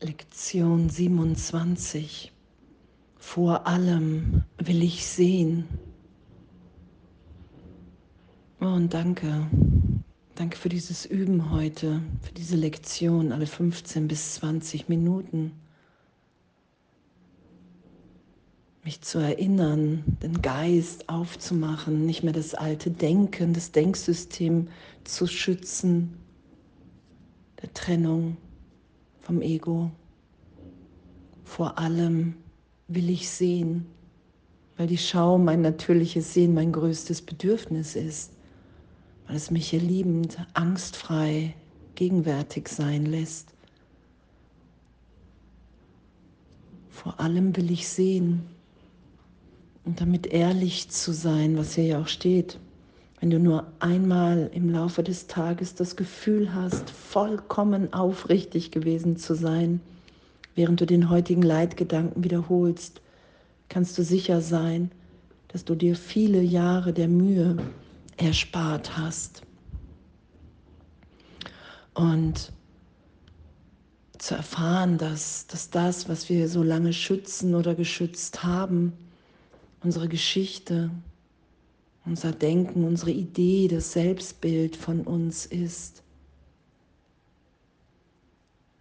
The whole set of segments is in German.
Lektion 27. Vor allem will ich sehen. Oh, und danke. Danke für dieses Üben heute, für diese Lektion alle 15 bis 20 Minuten. Mich zu erinnern, den Geist aufzumachen, nicht mehr das alte Denken, das Denksystem zu schützen, der Trennung vom Ego. Vor allem will ich sehen, weil die Schau mein natürliches Sehen mein größtes Bedürfnis ist, weil es mich hier liebend, angstfrei, gegenwärtig sein lässt. Vor allem will ich sehen und damit ehrlich zu sein, was hier ja auch steht. Wenn du nur einmal im Laufe des Tages das Gefühl hast, vollkommen aufrichtig gewesen zu sein, während du den heutigen Leitgedanken wiederholst, kannst du sicher sein, dass du dir viele Jahre der Mühe erspart hast. Und zu erfahren, dass, dass das, was wir so lange schützen oder geschützt haben, unsere Geschichte, unser Denken, unsere Idee, das Selbstbild von uns ist.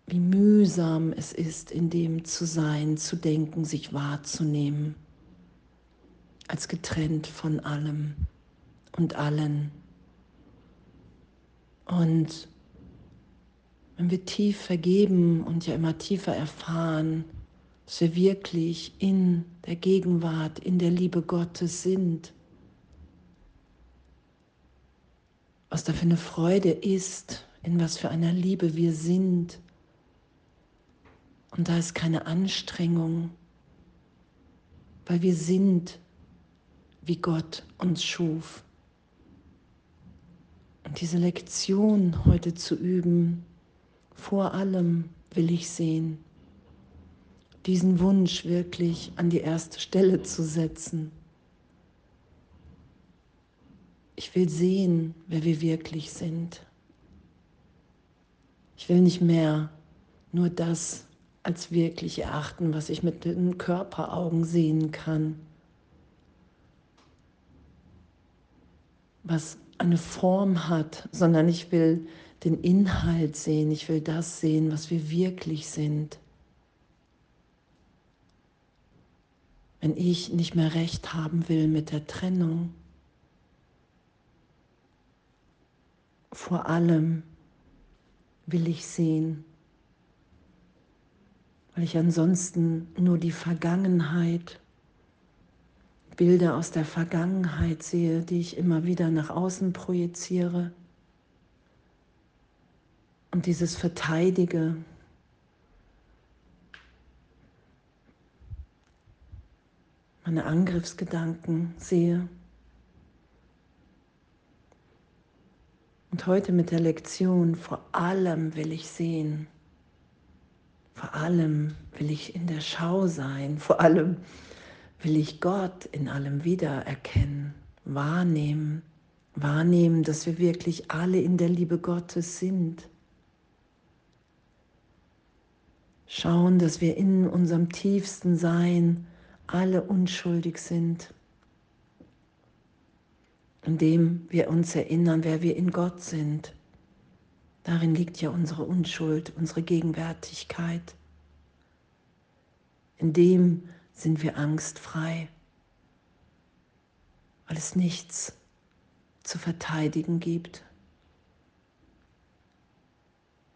Wie mühsam es ist, in dem zu sein, zu denken, sich wahrzunehmen, als getrennt von allem und allen. Und wenn wir tief vergeben und ja immer tiefer erfahren, dass wir wirklich in der Gegenwart, in der Liebe Gottes sind, was da für eine Freude ist, in was für einer Liebe wir sind. Und da ist keine Anstrengung, weil wir sind, wie Gott uns schuf. Und diese Lektion heute zu üben, vor allem will ich sehen, diesen Wunsch wirklich an die erste Stelle zu setzen ich will sehen, wer wir wirklich sind. Ich will nicht mehr nur das als wirklich erachten, was ich mit den Körperaugen sehen kann, was eine Form hat, sondern ich will den Inhalt sehen, ich will das sehen, was wir wirklich sind. Wenn ich nicht mehr recht haben will mit der Trennung, vor allem will ich sehen, weil ich ansonsten nur die Vergangenheit, Bilder aus der Vergangenheit sehe, die ich immer wieder nach außen projiziere und dieses Verteidige. meine Angriffsgedanken sehe. Und heute mit der Lektion, vor allem will ich sehen, vor allem will ich in der Schau sein, vor allem will ich Gott in allem wiedererkennen, wahrnehmen, wahrnehmen, dass wir wirklich alle in der Liebe Gottes sind. Schauen, dass wir in unserem tiefsten Sein alle unschuldig sind indem wir uns erinnern, wer wir in Gott sind. Darin liegt ja unsere Unschuld, unsere Gegenwärtigkeit. In dem sind wir angstfrei, weil es nichts zu verteidigen gibt.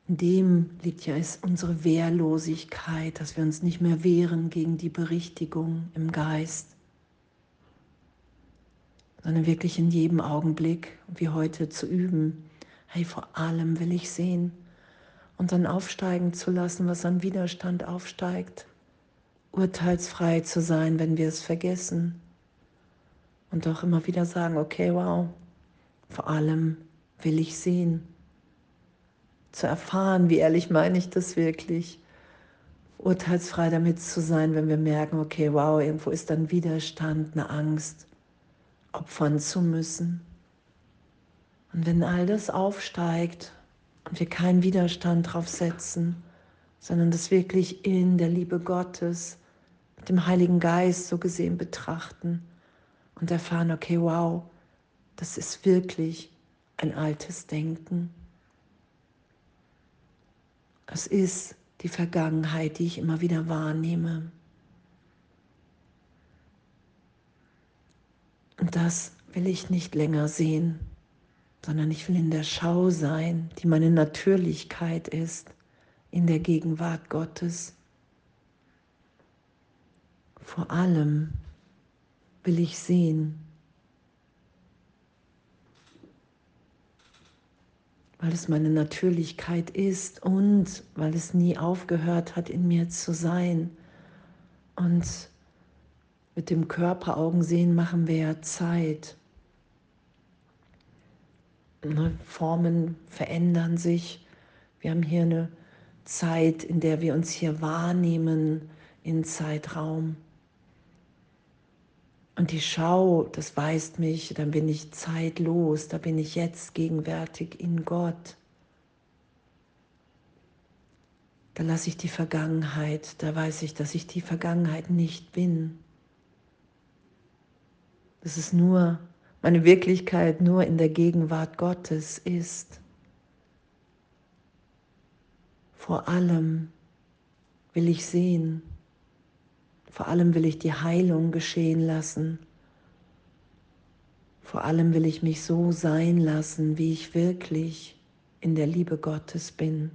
In dem liegt ja unsere Wehrlosigkeit, dass wir uns nicht mehr wehren gegen die Berichtigung im Geist sondern wirklich in jedem Augenblick, wie heute zu üben. Hey, vor allem will ich sehen und dann aufsteigen zu lassen, was an Widerstand aufsteigt, urteilsfrei zu sein, wenn wir es vergessen. Und auch immer wieder sagen, okay, wow, vor allem will ich sehen, zu erfahren, wie ehrlich meine ich das wirklich, urteilsfrei damit zu sein, wenn wir merken, okay, wow, irgendwo ist dann Widerstand, eine Angst, opfern zu müssen. Und wenn all das aufsteigt und wir keinen Widerstand drauf setzen, sondern das wirklich in der Liebe Gottes mit dem Heiligen Geist so gesehen betrachten und erfahren, okay, wow, das ist wirklich ein altes Denken. Es ist die Vergangenheit, die ich immer wieder wahrnehme. Und das will ich nicht länger sehen, sondern ich will in der Schau sein, die meine Natürlichkeit ist, in der Gegenwart Gottes. Vor allem will ich sehen, weil es meine Natürlichkeit ist und weil es nie aufgehört hat, in mir zu sein. Und mit dem Körperaugen sehen machen wir ja Zeit. Ne, Formen verändern sich. Wir haben hier eine Zeit, in der wir uns hier wahrnehmen in Zeitraum. Und die Schau, das weist mich, dann bin ich zeitlos, da bin ich jetzt gegenwärtig in Gott. Da lasse ich die Vergangenheit, da weiß ich, dass ich die Vergangenheit nicht bin. Dass es nur meine Wirklichkeit nur in der Gegenwart Gottes ist. Vor allem will ich sehen, vor allem will ich die Heilung geschehen lassen. Vor allem will ich mich so sein lassen, wie ich wirklich in der Liebe Gottes bin.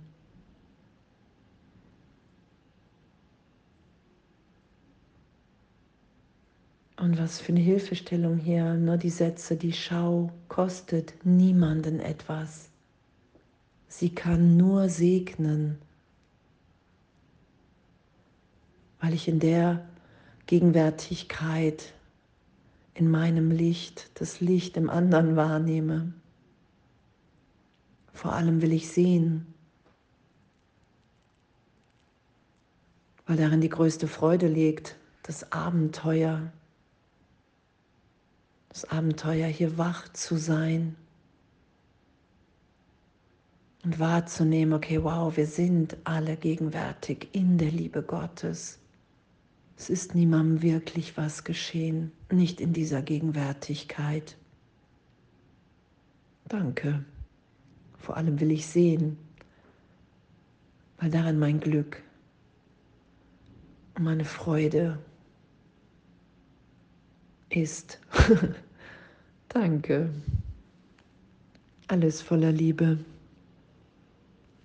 Und was für eine Hilfestellung hier, nur die Sätze, die Schau kostet niemanden etwas. Sie kann nur segnen, weil ich in der Gegenwärtigkeit in meinem Licht, das Licht im anderen wahrnehme. Vor allem will ich sehen, weil darin die größte Freude liegt, das Abenteuer, das Abenteuer hier wach zu sein und wahrzunehmen, okay, wow, wir sind alle gegenwärtig in der Liebe Gottes. Es ist niemandem wirklich was geschehen, nicht in dieser Gegenwärtigkeit. Danke. Vor allem will ich sehen, weil darin mein Glück meine Freude ist. Danke. Alles voller Liebe.